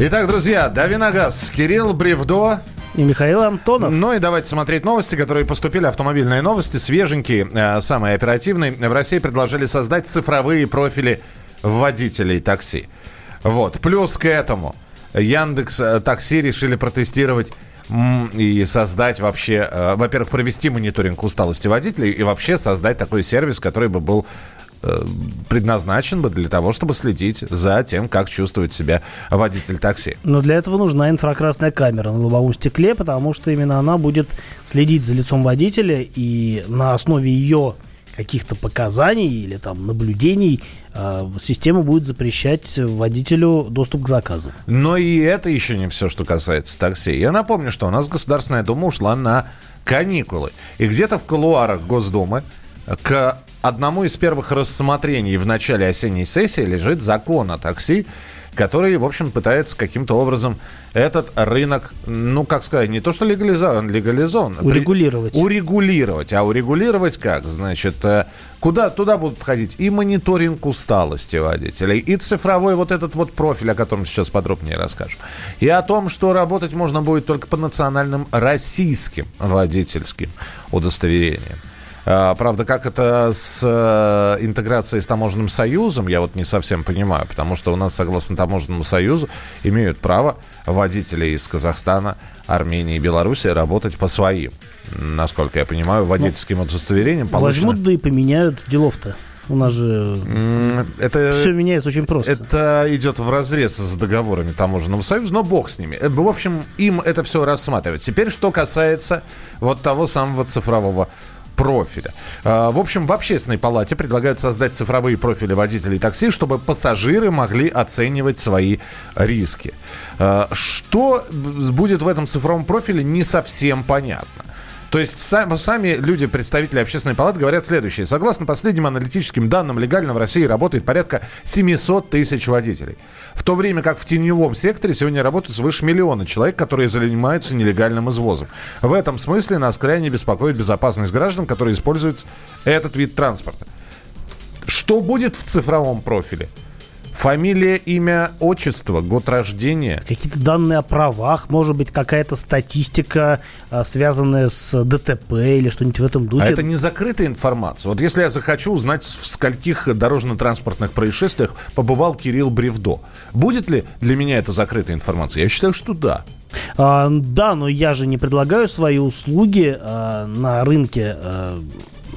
Итак, друзья, Давиногаз, Кирилл Бревдо, и Михаил Антонов. Ну и давайте смотреть новости, которые поступили. Автомобильные новости, свеженькие, э, самые оперативные. В России предложили создать цифровые профили водителей такси. Вот. Плюс к этому Яндекс э, Такси решили протестировать и создать вообще, э, во-первых, провести мониторинг усталости водителей и вообще создать такой сервис, который бы был предназначен бы для того, чтобы следить за тем, как чувствует себя водитель такси. Но для этого нужна инфракрасная камера на лобовом стекле, потому что именно она будет следить за лицом водителя и на основе ее каких-то показаний или там наблюдений э, система будет запрещать водителю доступ к заказу. Но и это еще не все, что касается такси. Я напомню, что у нас Государственная Дума ушла на каникулы. И где-то в кулуарах Госдумы к одному из первых рассмотрений в начале осенней сессии лежит закон о такси, который, в общем, пытается каким-то образом этот рынок, ну, как сказать, не то что легализован, легализован. Урегулировать. При, урегулировать. А урегулировать как? Значит, э, куда туда будут входить и мониторинг усталости водителей, и цифровой вот этот вот профиль, о котором сейчас подробнее расскажем, и о том, что работать можно будет только по национальным российским водительским удостоверениям. А, правда, как это с э, интеграцией с таможенным союзом, я вот не совсем понимаю, потому что у нас, согласно таможенному союзу, имеют право водители из Казахстана, Армении и Беларуси работать по своим, насколько я понимаю, водительским ну, удостоверением. Получено... Возьмут да и поменяют делов-то. У нас же это, все меняется очень просто. Это идет в разрез с договорами таможенного союза, но бог с ними. Э, в общем, им это все рассматривать. Теперь, что касается вот того самого цифрового профиля. А, в общем, в общественной палате предлагают создать цифровые профили водителей такси, чтобы пассажиры могли оценивать свои риски. А, что будет в этом цифровом профиле, не совсем понятно. То есть сами, сами люди, представители общественной палаты, говорят следующее. Согласно последним аналитическим данным, легально в России работает порядка 700 тысяч водителей. В то время как в теневом секторе сегодня работают свыше миллиона человек, которые занимаются нелегальным извозом. В этом смысле нас крайне беспокоит безопасность граждан, которые используют этот вид транспорта. Что будет в цифровом профиле? Фамилия, имя, отчество, год рождения. Какие-то данные о правах, может быть, какая-то статистика, а, связанная с ДТП или что-нибудь в этом духе. А это не закрытая информация. Вот если я захочу узнать, в скольких дорожно-транспортных происшествиях побывал Кирилл Бревдо, будет ли для меня это закрытая информация? Я считаю, что да. А, да, но я же не предлагаю свои услуги а, на рынке а,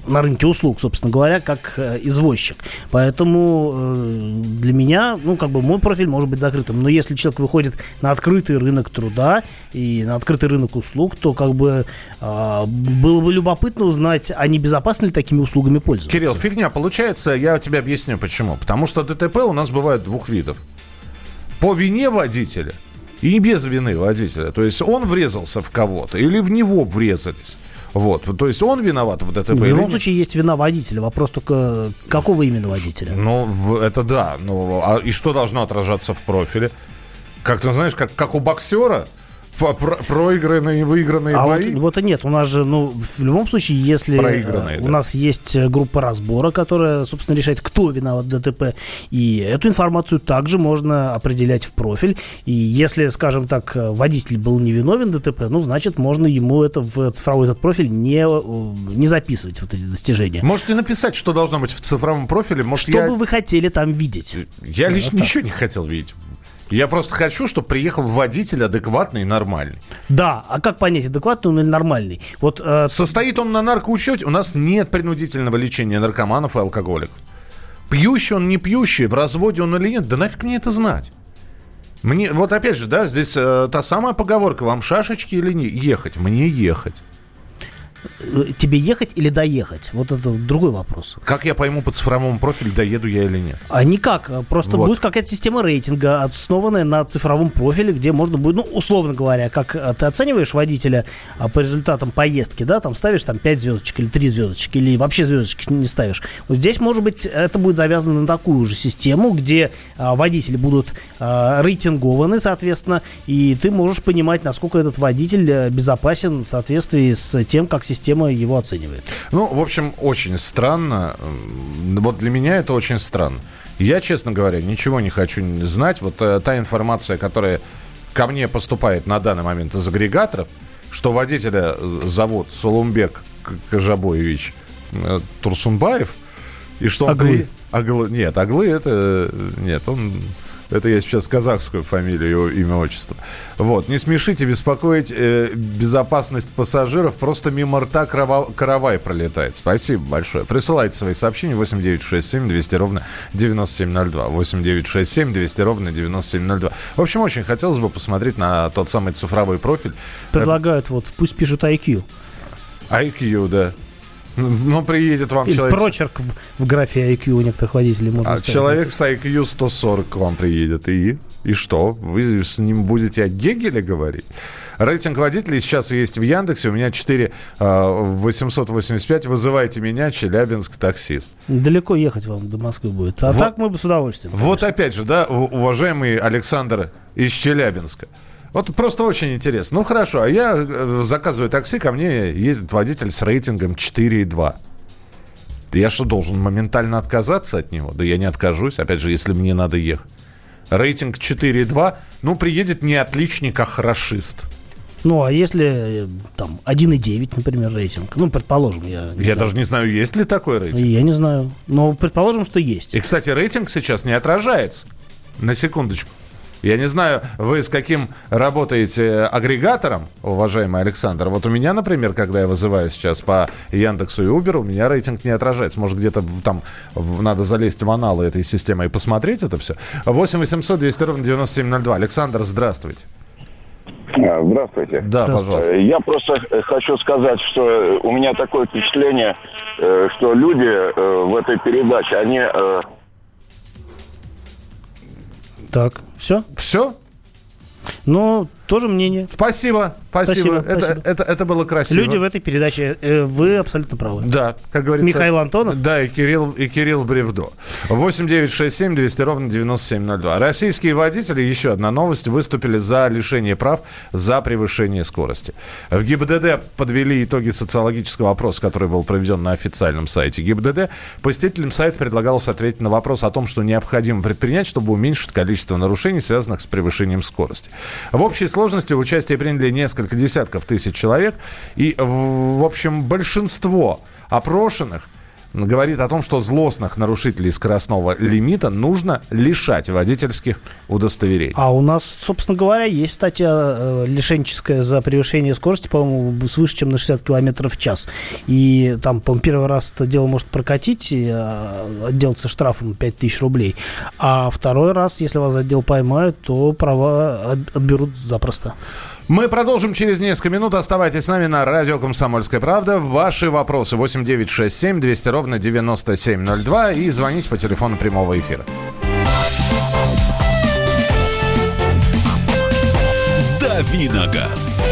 на рынке услуг, собственно говоря, как э, извозчик. Поэтому э, для меня, ну, как бы мой профиль может быть закрытым. Но если человек выходит на открытый рынок труда и на открытый рынок услуг, то как бы э, было бы любопытно узнать, а не безопасно ли такими услугами пользоваться. Кирилл, фигня получается, я тебе объясню почему. Потому что ДТП у нас бывает двух видов. По вине водителя и без вины водителя. То есть он врезался в кого-то или в него врезались. Вот, то есть он виноват в ДТП? В любом случае есть вина водителя. Вопрос только, какого именно водителя? Ну, это да. Ну, а и что должно отражаться в профиле? Как ты знаешь, как, как у боксера – про проигранные и выигранные а бои? Вот, вот и нет. У нас же, ну, в любом случае, если Проигранные, у да. нас есть э, группа разбора, которая, собственно, решает, кто виноват в ДТП, и эту информацию также можно определять в профиль. И если, скажем так, водитель был невиновен в ДТП, ну, значит, можно ему это в цифровой этот профиль не, э, не записывать, вот эти достижения. Можете написать, что должно быть в цифровом профиле. Может, что я... бы вы хотели там видеть? Я да, лично вот ничего не хотел видеть я просто хочу, чтобы приехал водитель адекватный и нормальный. Да, а как понять, адекватный он или нормальный? Вот, э... Состоит он на наркоучете? У нас нет принудительного лечения наркоманов и алкоголиков. Пьющий он, не пьющий, в разводе он или нет, да нафиг мне это знать. Мне, вот опять же, да, здесь э, та самая поговорка, вам шашечки или не ехать? Мне ехать. Тебе ехать или доехать? Вот это другой вопрос. Как я пойму по цифровому профилю, доеду я или нет? А никак. Просто вот. будет какая-то система рейтинга, основанная на цифровом профиле, где можно будет, ну, условно говоря, как э, ты оцениваешь водителя а, по результатам поездки, да, там ставишь там 5 звездочек или 3 звездочки, или вообще звездочки не ставишь. Вот здесь, может быть, это будет завязано на такую же систему, где а, водители будут а, рейтингованы, соответственно, и ты можешь понимать, насколько этот водитель э, безопасен в соответствии с тем, как система его оценивает. Ну, в общем, очень странно. Вот для меня это очень странно. Я, честно говоря, ничего не хочу знать. Вот э, та информация, которая ко мне поступает на данный момент из агрегаторов, что водителя зовут Солумбек Кажабоевич э, Турсунбаев, и что он... Аглы. Аглы. Нет, Аглы это... Нет, он это я сейчас казахскую фамилию, имя, отчество. Вот. Не смешите беспокоить э, безопасность пассажиров. Просто мимо рта карава- каравай пролетает. Спасибо большое. Присылайте свои сообщения 8967 200 ровно 9702. 8967 200 ровно 9702. В общем, очень хотелось бы посмотреть на тот самый цифровой профиль. Предлагают, вот, пусть пишут IQ. IQ, да. Ну, приедет вам Или человек... прочерк в, в графе IQ у некоторых водителей можно А ставить. человек с IQ 140 к вам приедет. И? И что? Вы с ним будете о Гегеле говорить? Рейтинг водителей сейчас есть в Яндексе. У меня 4 э, 885. Вызывайте меня, Челябинск, таксист. Далеко ехать вам до Москвы будет. А Вот- так мы бы с удовольствием. Вот опять же, да, уважаемый Александр из Челябинска. Вот просто очень интересно. Ну хорошо, а я э, заказываю такси, ко мне едет водитель с рейтингом 4,2. Я что, должен моментально отказаться от него? Да я не откажусь, опять же, если мне надо ехать. Рейтинг 4,2, ну, приедет не отличник, а хорошист. Ну, а если э, там 1,9, например, рейтинг? Ну, предположим, я Я знаю. даже не знаю, есть ли такой рейтинг. Я не знаю. Но предположим, что есть. И, кстати, рейтинг сейчас не отражается. На секундочку. Я не знаю, вы с каким работаете агрегатором, уважаемый Александр. Вот у меня, например, когда я вызываю сейчас по Яндексу и Uber, у меня рейтинг не отражается. Может, где-то там надо залезть в аналы этой системы и посмотреть это все. 8 800 200 ровно 9702. Александр, здравствуйте. А, Здравствуйте. Да, пожалуйста. Я просто э, хочу сказать, что э, у меня такое впечатление, э, что люди в этой передаче, они Так, все? Все? Ну, тоже мнение. Спасибо, спасибо. Спасибо, это, спасибо. Это, это было красиво. Люди в этой передаче, э, вы абсолютно правы. Да, как говорится. Михаил Антонов? Да, и Кирилл, и Кирилл Бревдо. 8 9 6 7 200 ровно 9702. Российские водители, еще одна новость, выступили за лишение прав за превышение скорости. В ГИБДД подвели итоги социологического опроса, который был проведен на официальном сайте ГИБДД. Посетителям сайта предлагалось ответить на вопрос о том, что необходимо предпринять, чтобы уменьшить количество нарушений, связанных с превышением скорости. В общей сложности в участие приняли несколько десятков тысяч человек. И, в общем, большинство опрошенных говорит о том, что злостных нарушителей скоростного лимита нужно лишать водительских удостоверений. А у нас, собственно говоря, есть статья э, лишенческая за превышение скорости, по-моему, свыше, чем на 60 километров в час. И там, по-моему, первый раз это дело может прокатить, и, э, отделаться штрафом 5000 рублей. А второй раз, если вас отдел поймают, то права от- отберут запросто. Мы продолжим через несколько минут. Оставайтесь с нами на радио «Комсомольская правда». Ваши вопросы 8967 200 ровно 9702 и звоните по телефону прямого эфира. Давиногаз.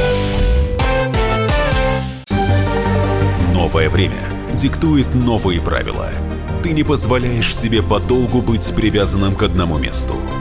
Новое время диктует новые правила. Ты не позволяешь себе подолгу быть привязанным к одному месту.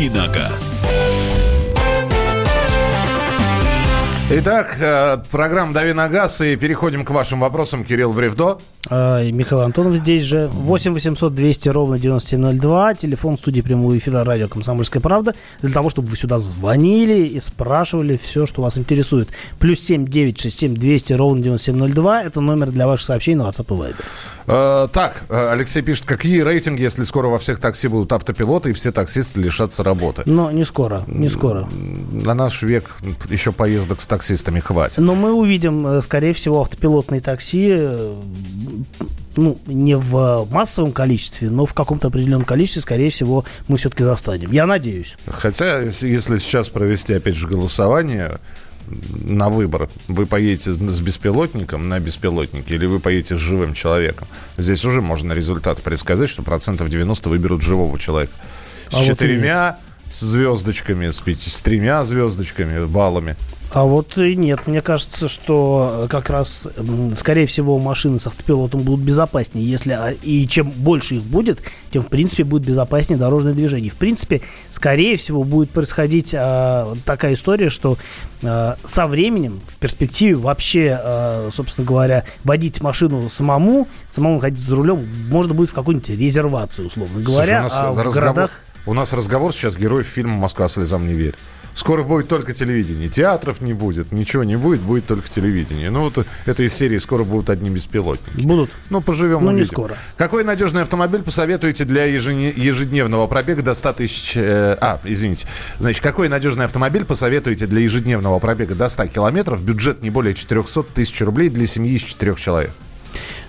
Давиногаз. Итак, э, программа «Дави на газ» и переходим к вашим вопросам. Кирилл Бревдо. А, и Михаил Антонов здесь же. 8 800 200 ровно 9702. Телефон студии прямого эфира радио «Комсомольская правда». Для того, чтобы вы сюда звонили и спрашивали все, что вас интересует. Плюс 7 967 200 ровно 9702. Это номер для ваших сообщений на WhatsApp и Viber. Э, так, э, Алексей пишет, какие рейтинги, если скоро во всех такси будут автопилоты и все таксисты лишатся работы? Но не скоро, не скоро. На наш век еще поездок с таксистами хватит. Но мы увидим, э, скорее всего, автопилотные такси, э, ну, не в массовом количестве, но в каком-то определенном количестве, скорее всего, мы все-таки застанем. Я надеюсь. Хотя, если сейчас провести, опять же, голосование, на выбор. Вы поедете с беспилотником на беспилотнике или вы поедете с живым человеком. Здесь уже можно результат предсказать, что процентов 90 выберут живого человека. С а четырьмя вот звездочками, с, пяти, с тремя звездочками, баллами. А вот и нет, мне кажется, что как раз, скорее всего, машины с автопилотом будут безопаснее, если а, и чем больше их будет, тем в принципе будет безопаснее дорожное движение. В принципе, скорее всего, будет происходить а, такая история, что а, со временем, в перспективе вообще, а, собственно говоря, водить машину самому, самому ходить за рулем, можно будет в какую-нибудь резервацию, условно говоря. Слушай, у нас а разговор, в городах... У нас разговор сейчас героев фильма «Москва слезам не верит». Скоро будет только телевидение. Театров не будет, ничего не будет, будет только телевидение. Ну, вот это из серии «Скоро будут одни беспилотники». Будут. Ну, поживем, увидим. не скоро. Какой надежный автомобиль посоветуете для ежедневного пробега до 100 тысяч... Э, а, извините. Значит, какой надежный автомобиль посоветуете для ежедневного пробега до 100 километров? Бюджет не более 400 тысяч рублей для семьи из четырех человек.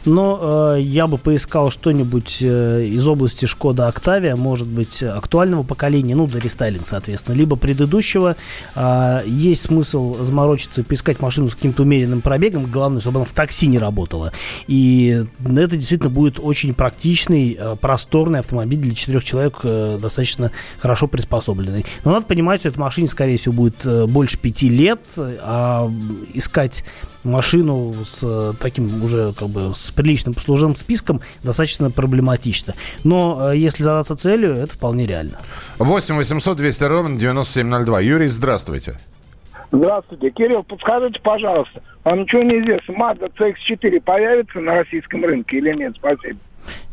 Но э, я бы поискал что-нибудь э, из области Шкода Октавия, может быть, актуального поколения, ну, до рестайлинг, соответственно, либо предыдущего. Э, есть смысл заморочиться, поискать машину с каким-то умеренным пробегом, главное, чтобы она в такси не работала. И это действительно будет очень практичный, э, просторный автомобиль для четырех человек, э, достаточно хорошо приспособленный. Но надо понимать, что этой машине, скорее всего, будет э, больше пяти лет, а искать машину с э, таким уже как бы с приличным послужным списком достаточно проблематично. Но э, если задаться целью, это вполне реально. 8 800 200 ровно 9702. Юрий, здравствуйте. Здравствуйте. Кирилл, подскажите, пожалуйста, вам ничего не известно, Mazda CX-4 появится на российском рынке или нет? Спасибо.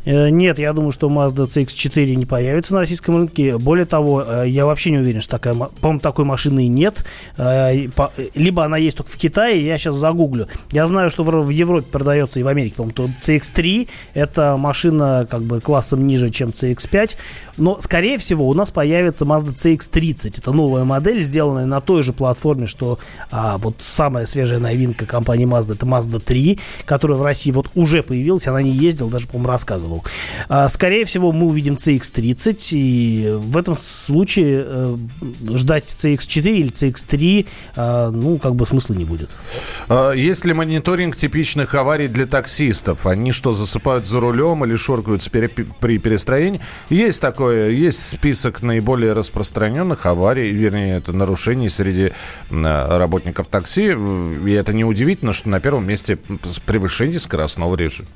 Э, нет, я думаю, что Mazda CX-4 не появится на российском рынке. Более того, э, я вообще не уверен, что такая, по-моему, такой машины нет. Э, либо она есть только в Китае, я сейчас загуглю. Я знаю, что в Европе продается и в Америке, по-моему, CX-3. Это машина как бы классом ниже, чем CX-5. Но, скорее всего, у нас появится Mazda CX-30. Это новая модель, сделанная на той же платформе, что а, вот самая свежая новинка компании Mazda, это Mazda 3, которая в России вот уже появилась, она не ездила, даже, по-моему, рассказывал. А, скорее всего, мы увидим CX-30, и в этом случае э, ждать CX-4 или CX-3, а, ну, как бы смысла не будет. А, есть ли мониторинг типичных аварий для таксистов? Они что, засыпают за рулем или шоркаются при перестроении? Есть такое, есть список наиболее распространенных аварий, вернее, это нарушений среди работников такси. И это неудивительно, что на первом месте превышение скоростного режима.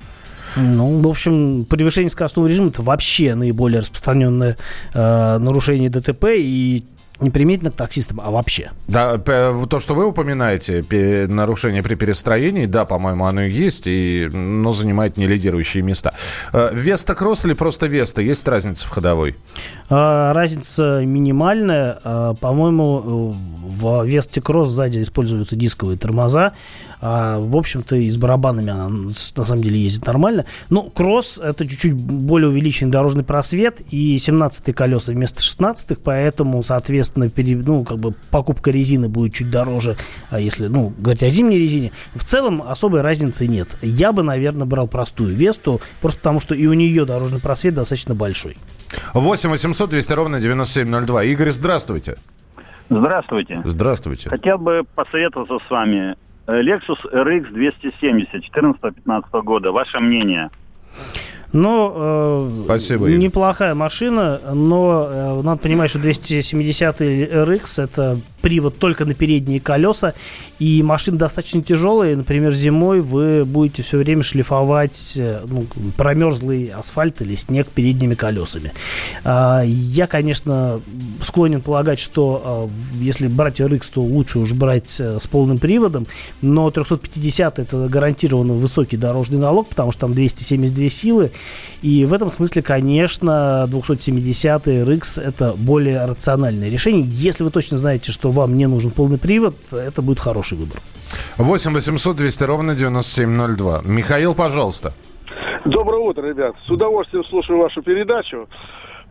Ну, в общем, превышение скоростного режима это вообще наиболее распространенное э, нарушение ДТП, и не применительно к таксистам, а вообще. Да, то, что вы упоминаете, нарушение при перестроении, да, по-моему, оно есть, и, но занимает не лидирующие места. Э, Веста Кросс или просто Веста? Есть разница в ходовой? А, разница минимальная. А, по-моему, в Весте Кросс сзади используются дисковые тормоза. А, в общем-то, и с барабанами она на самом деле ездит нормально. Но кросс это чуть-чуть более увеличенный дорожный просвет и 17 колеса вместо 16 поэтому, соответственно, пере, ну, как бы покупка резины будет чуть дороже, если, ну, говорить о зимней резине. В целом особой разницы нет. Я бы, наверное, брал простую Весту, просто потому что и у нее дорожный просвет достаточно большой. 8 800 200 ровно 9702. Игорь, здравствуйте. Здравствуйте. Здравствуйте. Хотел бы посоветоваться с вами. Э, Lexus RX 270 14-15 года. Ваше мнение? Ну, э, Спасибо, неплохая машина, но э, надо понимать, что 270 RX это привод только на передние колеса, и машина достаточно тяжелая. Например, зимой вы будете все время шлифовать э, ну, промерзлый асфальт или снег передними колесами. А, я, конечно, склонен полагать, что а, если брать RX, то лучше уже брать э, с полным приводом, но 350 это гарантированно высокий дорожный налог, потому что там 272 силы, и в этом смысле, конечно, 270 RX это более рациональное решение. Если вы точно знаете, что вам не нужен полный привод, это будет хороший выбор. 8 800 200 ровно 9702. Михаил, пожалуйста. Доброе утро, ребят. С удовольствием слушаю вашу передачу.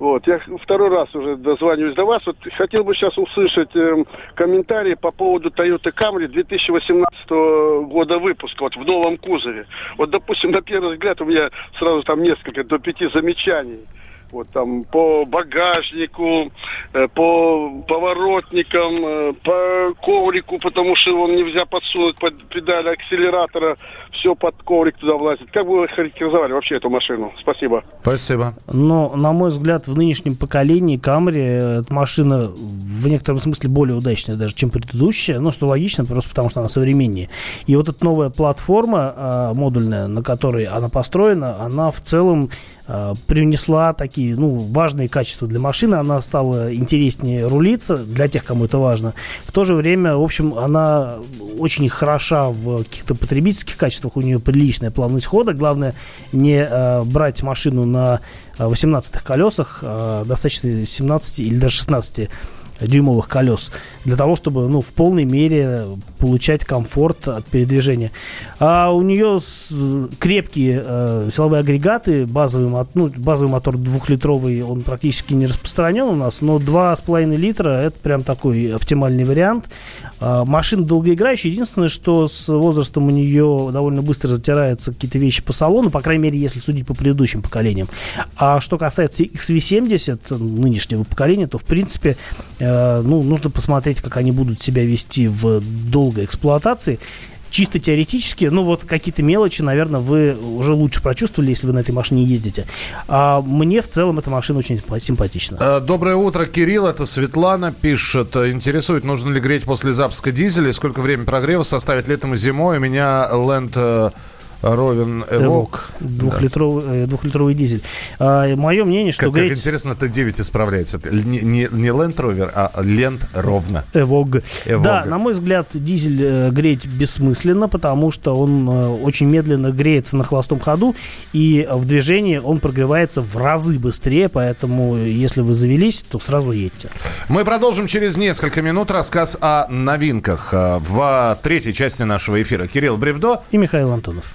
Вот, я второй раз уже дозваниваюсь до вас. Вот хотел бы сейчас услышать э, комментарии по поводу Toyota Camry 2018 года выпуска, вот в новом кузове. Вот, допустим, на первый взгляд у меня сразу там несколько, до пяти замечаний. вот там по багажнику, э, по поворотникам, э, по коврику, потому что его нельзя подсунуть под педаль акселератора, все под коврик туда влазит. Как бы вы характеризовали вообще эту машину? Спасибо. Спасибо. Но, на мой взгляд, в нынешнем поколении Camry эта машина в некотором смысле более удачная даже, чем предыдущая. Ну, что логично, просто потому что она современнее. И вот эта новая платформа э, модульная, на которой она построена, она в целом э, привнесла такие ну, важные качества для машины. Она стала интереснее рулиться для тех, кому это важно. В то же время, в общем, она очень хороша в каких-то потребительских качествах. У нее приличная плавность хода. Главное не э, брать машину на 18 колесах, э, достаточно 17 или даже 16 дюймовых колес для того, чтобы ну, в полной мере получать комфорт от передвижения. А у нее крепкие э, силовые агрегаты, базовый, ну, базовый мотор двухлитровый, он практически не распространен у нас, но 2,5 литра это прям такой оптимальный вариант. А, машина долгоиграющая. Единственное, что с возрастом у нее довольно быстро затираются какие-то вещи по салону, по крайней мере, если судить по предыдущим поколениям. А что касается XV70 нынешнего поколения, то, в принципе, э, ну, нужно посмотреть, как они будут себя вести в долгой эксплуатации чисто теоретически, ну вот какие-то мелочи, наверное, вы уже лучше прочувствовали, если вы на этой машине ездите. А мне в целом эта машина очень симпатична. Э, доброе утро, Кирилл. Это Светлана пишет. Интересует, нужно ли греть после запуска дизеля, сколько время прогрева составит летом и зимой. У меня Land э, Ровен Эвок. Двухлитровый, да. двухлитровый дизель. А, мое мнение, что... Как, греть... как интересно, Т9 исправляется. Не, не, не Land Rover, а Land ровно. Эвог. Эвог. Да, на мой взгляд, дизель э, греть бессмысленно, потому что он э, очень медленно греется на холостом ходу, и в движении он прогревается в разы быстрее, поэтому если вы завелись, то сразу едьте. Мы продолжим через несколько минут рассказ о новинках э, в третьей части нашего эфира. Кирилл Бревдо и Михаил Антонов.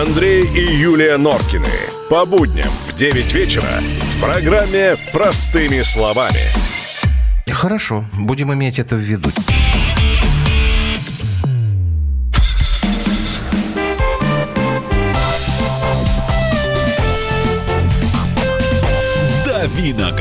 Андрей и Юлия Норкины. По будням в 9 вечера в программе «Простыми словами». Хорошо, будем иметь это в виду. Давиногаз.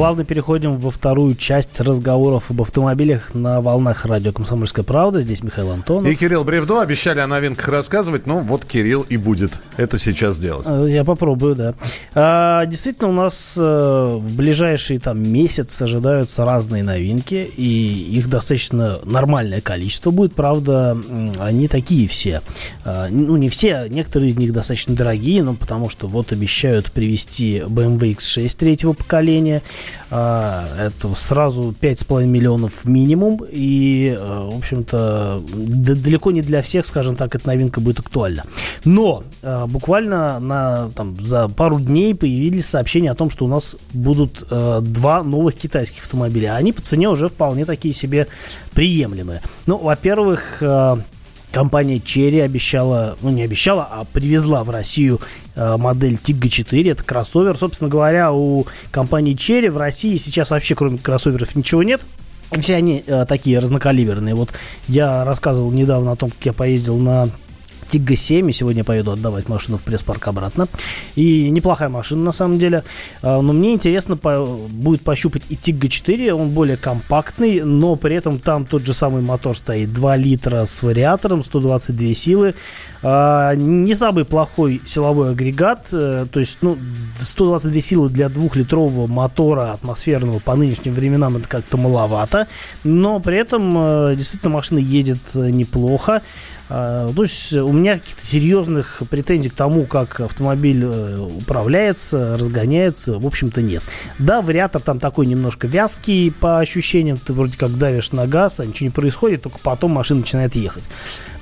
Плавно переходим во вторую часть разговоров об автомобилях на волнах радио «Комсомольская правда». Здесь Михаил Антонов. И Кирилл Бревдо. Обещали о новинках рассказывать. Ну, вот Кирилл и будет это сейчас делать. Э, я попробую, да. А, действительно, у нас а, в ближайшие там месяц ожидаются разные новинки. И их достаточно нормальное количество будет. Правда, они такие все. А, ну, не все. Некоторые из них достаточно дорогие. Ну, потому что вот обещают привезти BMW X6 третьего поколения – а, это сразу 5,5 миллионов минимум. И, э, в общем-то, далеко не для всех, скажем так, эта новинка будет актуальна. Но э, буквально на, там, за пару дней появились сообщения о том, что у нас будут э, два новых китайских автомобиля. Они по цене уже вполне такие себе приемлемые. Ну, во-первых, Компания Cherry обещала, ну не обещала, а привезла в Россию э, модель Tiggo 4. Это кроссовер. Собственно говоря, у компании Cherry в России сейчас вообще кроме кроссоверов ничего нет. Все они э, такие разнокалиберные. Вот я рассказывал недавно о том, как я поездил на Тига 7, и сегодня поеду отдавать машину в пресс-парк обратно. И неплохая машина, на самом деле. А, но мне интересно по, будет пощупать и Тига 4, он более компактный, но при этом там тот же самый мотор стоит, 2 литра с вариатором, 122 силы. А, не самый плохой силовой агрегат, э, то есть, ну, 122 силы для двухлитрового мотора атмосферного по нынешним временам это как-то маловато, но при этом э, действительно машина едет э, неплохо. А, то есть у меня каких-то серьезных претензий к тому, как автомобиль э, управляется, разгоняется, в общем-то нет. Да, вариатор там такой немножко вязкий по ощущениям, ты вроде как давишь на газ, а ничего не происходит, только потом машина начинает ехать.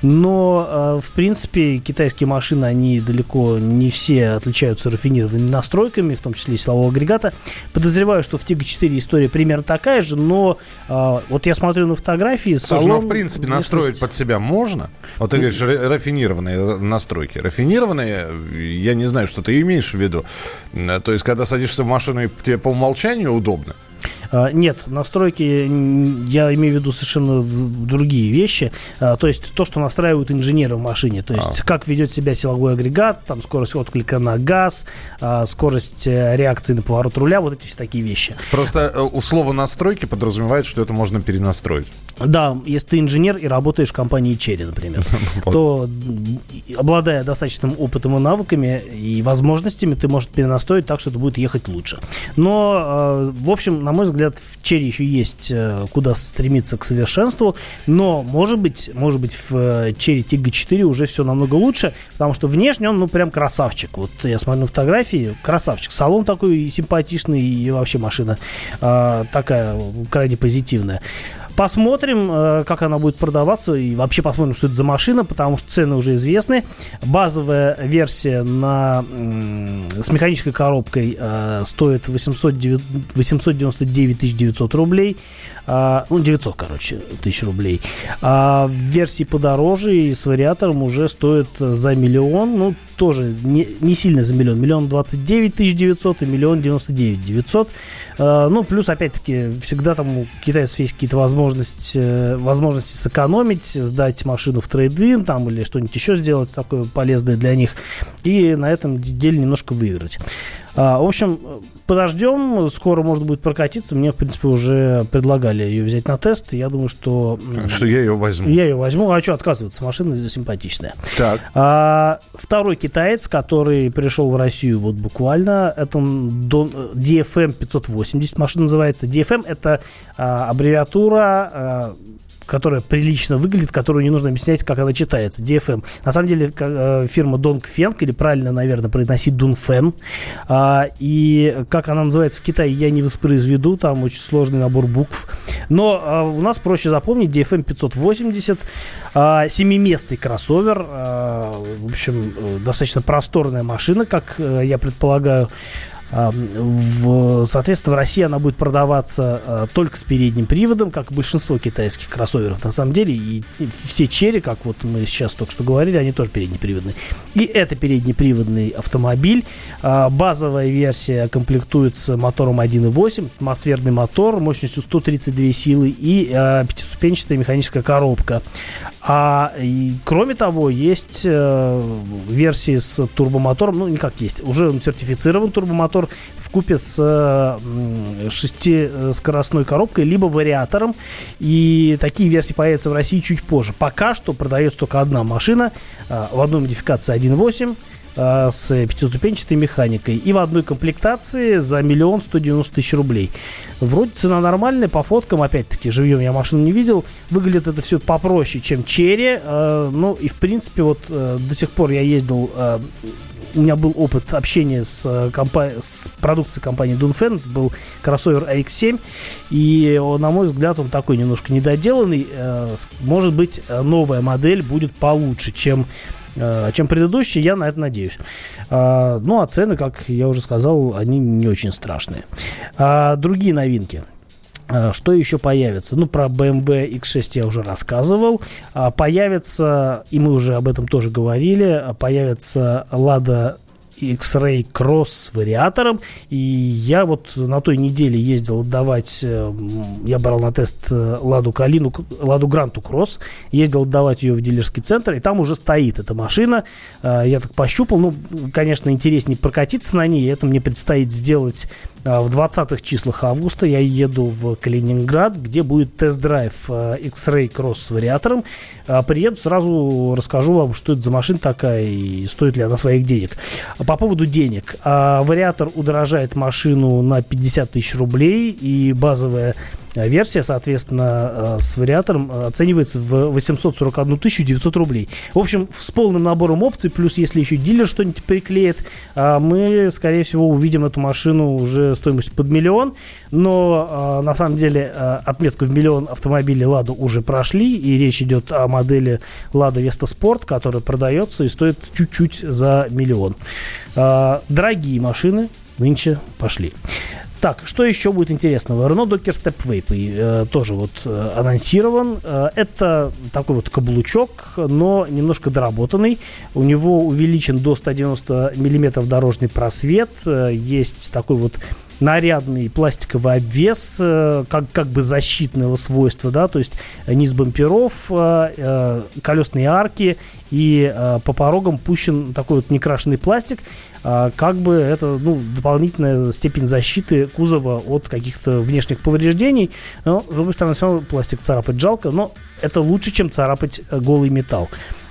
Но, в принципе, китайские машины, они далеко не все отличаются рафинированными настройками, в том числе и силового агрегата. Подозреваю, что в Тига 4 история примерно такая же, но вот я смотрю на фотографии, Слушай, салон... ну, в принципе, настроить под себя можно? Вот ты говоришь, рафинированные настройки. Рафинированные, я не знаю, что ты имеешь в виду. То есть, когда садишься в машину, и тебе по умолчанию удобно? А, нет, настройки, я имею в виду совершенно другие вещи. А, то есть то, что настраивают инженеры в машине. То есть а. как ведет себя силовой агрегат, там скорость отклика на газ, а, скорость э, реакции на поворот руля, вот эти все такие вещи. Просто э, у слова настройки подразумевает, что это можно перенастроить. Да, если ты инженер и работаешь в компании Черри, например, то обладая достаточным опытом и навыками и возможностями, ты можешь перенастроить так, что это будет ехать лучше. Но, в общем, на мой взгляд, взгляд, в Черри еще есть э, куда стремиться к совершенству, но, может быть, может быть, в э, Черри Тига 4 уже все намного лучше, потому что внешне он, ну, прям красавчик. Вот я смотрю на фотографии, красавчик. Салон такой симпатичный и вообще машина э, такая крайне позитивная. Посмотрим, э, как она будет продаваться и вообще посмотрим, что это за машина, потому что цены уже известны. Базовая версия на, с механической коробкой э, стоит 809, 899 900 рублей. А, ну, 900, короче, тысяч рублей. А версии подороже и с вариатором уже стоит за миллион, ну, тоже не, не сильно за миллион. Миллион двадцать девять тысяч девятьсот и миллион девяносто девять девятьсот. А, ну, плюс, опять-таки, всегда там у китайцев есть какие-то возможности, возможности сэкономить, сдать машину в трейдин там или что-нибудь еще сделать такое полезное для них. И на этом деле немножко выиграть. А, в общем, подождем. Скоро, может быть, прокатиться. Мне, в принципе, уже предлагали ее взять на тест. Я думаю, что... Что я ее возьму. Я ее возьму. А что отказываться? Машина симпатичная. Так. А, второй китаец, который пришел в Россию вот буквально, это DFM 580 машина называется. DFM это а, аббревиатура а, которая прилично выглядит, которую не нужно объяснять, как она читается. DFM. На самом деле э, фирма Dongfeng, или правильно, наверное, произносить Dunfen. А, и как она называется в Китае, я не воспроизведу, там очень сложный набор букв. Но а, у нас проще запомнить DFM 580, а, семиместный кроссовер, в общем, э, достаточно просторная машина, как э, я предполагаю. В, соответственно, в России она будет продаваться а, только с передним приводом, как большинство китайских кроссоверов на самом деле. И все черри, как вот мы сейчас только что говорили, они тоже переднеприводные. И это переднеприводный автомобиль. А, базовая версия комплектуется мотором 1.8, атмосферный мотор мощностью 132 силы и а, пятиступенчатая механическая коробка. А и, кроме того, есть э, версии с турбомотором, ну, не как есть, уже он сертифицирован турбомотор в купе с э, шестискоростной коробкой, либо вариатором. И такие версии появятся в России чуть позже. Пока что продается только одна машина э, в одной модификации 1.8 Э, с пятиступенчатой механикой. И в одной комплектации за миллион сто девяносто тысяч рублей. Вроде цена нормальная, по фоткам, опять-таки, живьем я машину не видел. Выглядит это все попроще, чем Черри. Э, ну и, в принципе, вот э, до сих пор я ездил у меня был опыт общения с, компа- с продукцией компании Dunfen, был кроссовер AX7, и, на мой взгляд, он такой немножко недоделанный. Может быть, новая модель будет получше, чем Э, чем предыдущий, я на это надеюсь. А, ну, а цены, как я уже сказал, они не очень страшные. А, другие новинки. А, что еще появится? Ну, про BMW X6 я уже рассказывал. Появится, и мы уже об этом тоже говорили, появится Lada X-Ray Cross с вариатором. И я вот на той неделе ездил давать, э, я брал на тест э, Ладу Калину, Ладу Гранту Кросс, ездил давать ее в дилерский центр, и там уже стоит эта машина. Э, я так пощупал, ну, конечно, интереснее прокатиться на ней, это мне предстоит сделать в 20-х числах августа. Я еду в Калининград, где будет тест-драйв X-Ray Cross с вариатором. Приеду, сразу расскажу вам, что это за машина такая и стоит ли она своих денег. По поводу денег. А, вариатор удорожает машину на 50 тысяч рублей, и базовая версия, соответственно, с вариатором оценивается в 841 900 рублей. В общем, с полным набором опций, плюс если еще дилер что-нибудь приклеит, мы, скорее всего, увидим эту машину уже стоимостью под миллион. Но на самом деле отметку в миллион автомобилей «Ладу» уже прошли, и речь идет о модели «Лада Веста Спорт», которая продается и стоит чуть-чуть за миллион. Дорогие машины нынче пошли. Так, что еще будет интересного? Renault Docker Step э, тоже вот э, анонсирован. Э, это такой вот каблучок, но немножко доработанный. У него увеличен до 190 миллиметров дорожный просвет. Э, есть такой вот нарядный пластиковый обвес, э, как, как бы защитного свойства, да, то есть низ бамперов, э, э, колесные арки и по порогам пущен такой вот некрашенный пластик, как бы это ну, дополнительная степень защиты кузова от каких-то внешних повреждений. Но, с другой стороны, все равно пластик царапать жалко, но это лучше, чем царапать голый металл.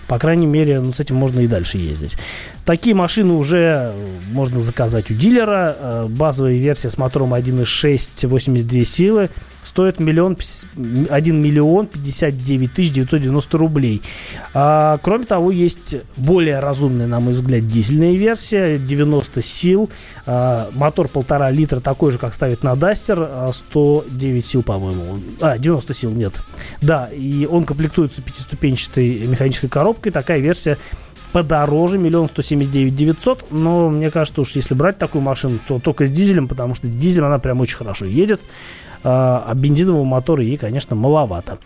По крайней мере, ну, с этим можно и дальше ездить. Такие машины уже можно заказать у дилера. Э, базовая версия с мотором 1.6, 82 силы стоит миллион, 1 миллион 59 тысяч 990 рублей. А, кроме того, есть более разумная, на мой взгляд, дизельная версия, 90 сил, а, мотор полтора литра, такой же, как ставит на Duster, 109 а, сил, по-моему. А, 90 сил, нет. Да, и он комплектуется пятиступенчатой механической коробкой, такая версия подороже, миллион сто семьдесят девять девятьсот, но мне кажется, уж если брать такую машину, то только с дизелем, потому что с дизелем она прям очень хорошо едет, а, а бензинового мотора ей, конечно, маловато.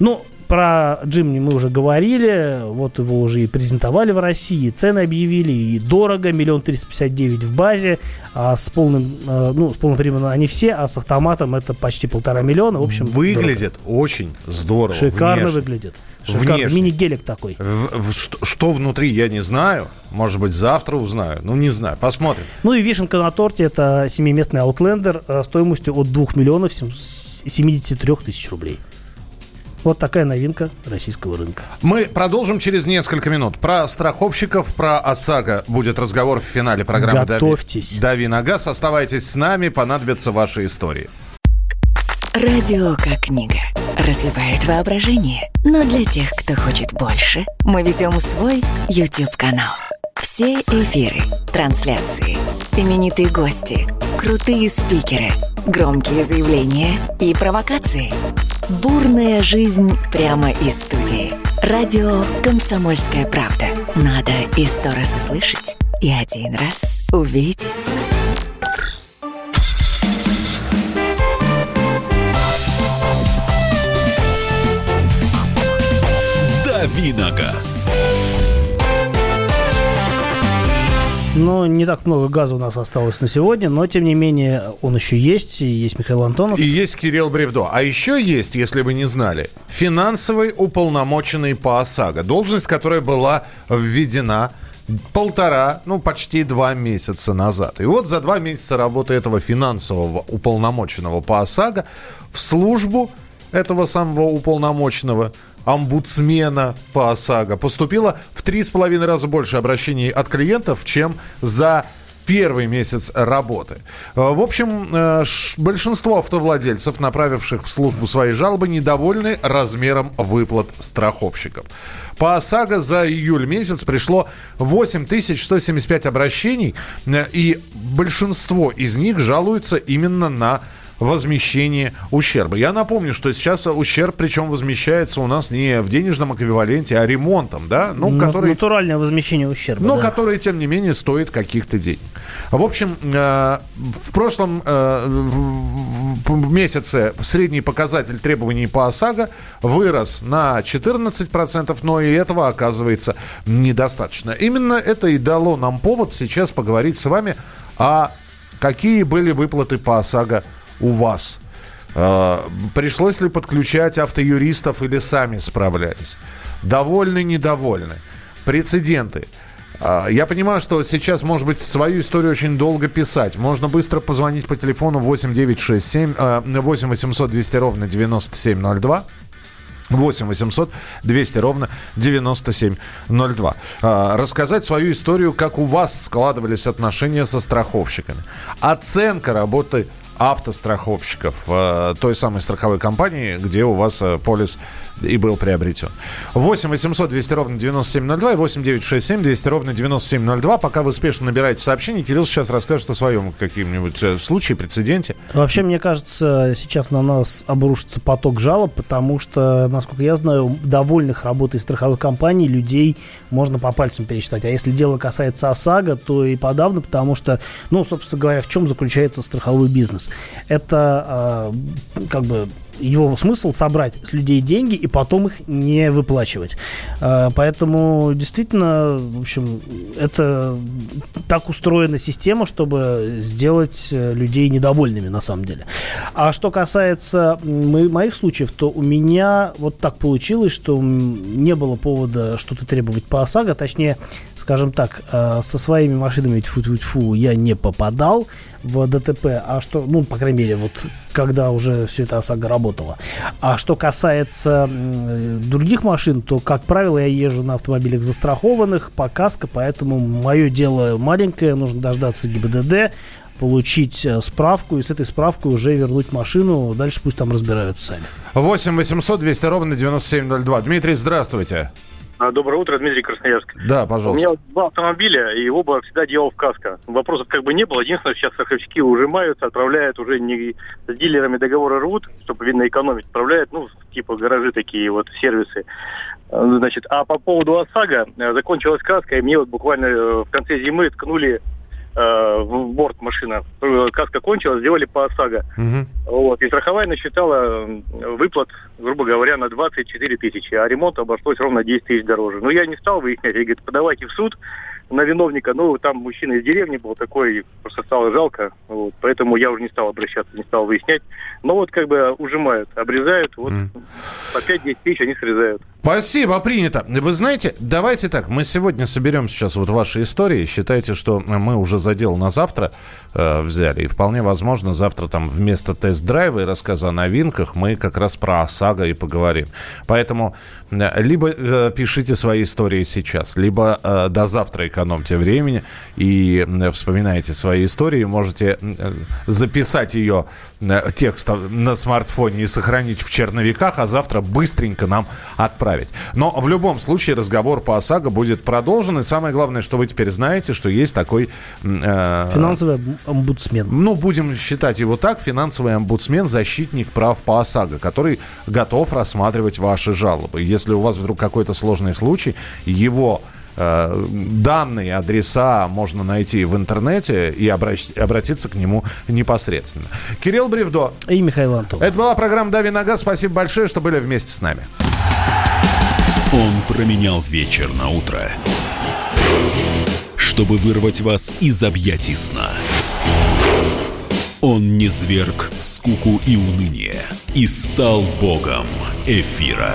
Ну, про Джимни мы уже говорили, вот его уже и презентовали в России, цены объявили, и дорого, миллион триста пятьдесят девять в базе, а с полным, э, ну, с полным приводом они все, а с автоматом это почти полтора миллиона, в общем. Выглядит дорого. очень здорово. Шикарно внешне. выглядит. Шикарно. Мини-гелик такой. В, в, что, что внутри, я не знаю. Может быть, завтра узнаю. Ну, не знаю. Посмотрим. Ну и вишенка на торте – это семиместный Outlander э, стоимостью от 2 миллионов 73 тысяч рублей. Вот такая новинка российского рынка. Мы продолжим через несколько минут. Про страховщиков, про ОСАГО будет разговор в финале программы Готовьтесь. «Дави, Дави на газ». Оставайтесь с нами, понадобятся ваши истории. Радио как книга. Разливает воображение. Но для тех, кто хочет больше, мы ведем свой YouTube-канал. Все эфиры, трансляции, именитые гости, крутые спикеры, громкие заявления и провокации. Бурная жизнь прямо из студии. Радио «Комсомольская правда». Надо и сто раз услышать, и один раз увидеть. «Давиногаз». Но не так много газа у нас осталось на сегодня, но тем не менее он еще есть, и есть Михаил Антонов. И есть Кирилл Бревдо. А еще есть, если вы не знали, финансовый уполномоченный по ОСАГО. Должность, которая была введена полтора, ну почти два месяца назад. И вот за два месяца работы этого финансового уполномоченного по ОСАГО в службу этого самого уполномоченного омбудсмена по ОСАГО поступило в три с половиной раза больше обращений от клиентов, чем за первый месяц работы. Э, в общем, э, большинство автовладельцев, направивших в службу свои жалобы, недовольны размером выплат страховщиков. По ОСАГО за июль месяц пришло 8175 обращений, э, и большинство из них жалуются именно на возмещение ущерба. Я напомню, что сейчас ущерб, причем возмещается у нас не в денежном эквиваленте, а ремонтом, да? Ну, который... Натуральное возмещение ущерба. Но да. который, тем не менее, стоит каких-то денег. В общем, э, в прошлом э, в месяце средний показатель требований по ОСАГО вырос на 14%, но и этого оказывается недостаточно. Именно это и дало нам повод сейчас поговорить с вами о какие были выплаты по ОСАГО у вас? Э, пришлось ли подключать автоюристов или сами справлялись? Довольны, недовольны? Прецеденты. Э, я понимаю, что сейчас, может быть, свою историю очень долго писать. Можно быстро позвонить по телефону 8967 8 800 200 ровно 9702. 8 800 200 ровно 9702. А, рассказать свою историю, как у вас складывались отношения со страховщиками. Оценка работы автостраховщиков э, той самой страховой компании, где у вас э, полис и был приобретен. 8 800 200 ровно 9702 и 8 967 200 ровно 9702. Пока вы успешно набираете сообщение, Кирилл сейчас расскажет о своем каким-нибудь э, случае, прецеденте. Вообще, мне кажется, сейчас на нас обрушится поток жалоб, потому что, насколько я знаю, довольных работой страховых компаний людей можно по пальцам пересчитать. А если дело касается ОСАГО, то и подавно, потому что, ну, собственно говоря, в чем заключается страховой бизнес? Это э, как бы его смысл собрать с людей деньги и потом их не выплачивать. А, поэтому действительно, в общем, это так устроена система, чтобы сделать э, людей недовольными на самом деле. А что касается моих случаев, то у меня вот так получилось, что не было повода что-то требовать по ОСАГО, точнее, скажем так, э, со своими машинами тьфу -тьфу -тьфу, я не попадал в ДТП, а что, ну, по крайней мере, вот когда уже все это ОСАГО работало. А что касается других машин, то, как правило, я езжу на автомобилях застрахованных по каско, поэтому мое дело маленькое, нужно дождаться ГИБДД, получить э, справку и с этой справкой уже вернуть машину. Дальше пусть там разбираются сами. 8 800 200 ровно 9702. Дмитрий, здравствуйте. А, доброе утро, Дмитрий Красноярск. Да, пожалуйста. У меня два автомобиля, и оба всегда делал в каско. Вопросов как бы не было. Единственное, сейчас страховщики ужимаются, отправляют уже не с дилерами договоры рвут, чтобы, видно, экономить. Отправляют, ну, типа гаражи такие вот, сервисы. А, значит, а по поводу ОСАГО, э, закончилась каска, и мне вот буквально э, в конце зимы ткнули в борт машина. Каска кончилась, сделали по ОСАГО. Угу. Вот. И страховая насчитала выплат, грубо говоря, на 24 тысячи, а ремонт обошлось ровно 10 тысяч дороже. Но я не стал выяснять, я говорю, подавайте в суд на виновника. Ну, там мужчина из деревни был такой, просто стало жалко. Вот. Поэтому я уже не стал обращаться, не стал выяснять. Но вот как бы ужимают, обрезают, вот mm. по 5-10 тысяч они срезают. Спасибо, принято. Вы знаете, давайте так, мы сегодня соберем сейчас вот ваши истории. Считайте, что мы уже задел на завтра э, взяли. И вполне возможно, завтра там вместо тест-драйва и рассказа о новинках мы как раз про ОСАГО и поговорим. Поэтому э, либо э, пишите свои истории сейчас, либо до завтра экономьте времени и э, вспоминайте свои истории. Можете записать ее текст на смартфоне и сохранить в черновиках, а завтра быстренько нам отправить. Но в любом случае разговор по ОСАГО будет продолжен. И самое главное, что вы теперь знаете, что есть такой... Э, Финансовый омбудсмен. Ну, будем считать его так. Финансовый омбудсмен, защитник прав по ОСАГО, который готов рассматривать ваши жалобы. Если у вас вдруг какой-то сложный случай, его Э, данные, адреса можно найти в интернете и обратиться к нему непосредственно. Кирилл Бревдо. И Михаил Антон. Это была программа «Дави на газ». Спасибо большое, что были вместе с нами. Он променял вечер на утро, чтобы вырвать вас из объятий сна. Он не зверг скуку и уныние и стал богом эфира.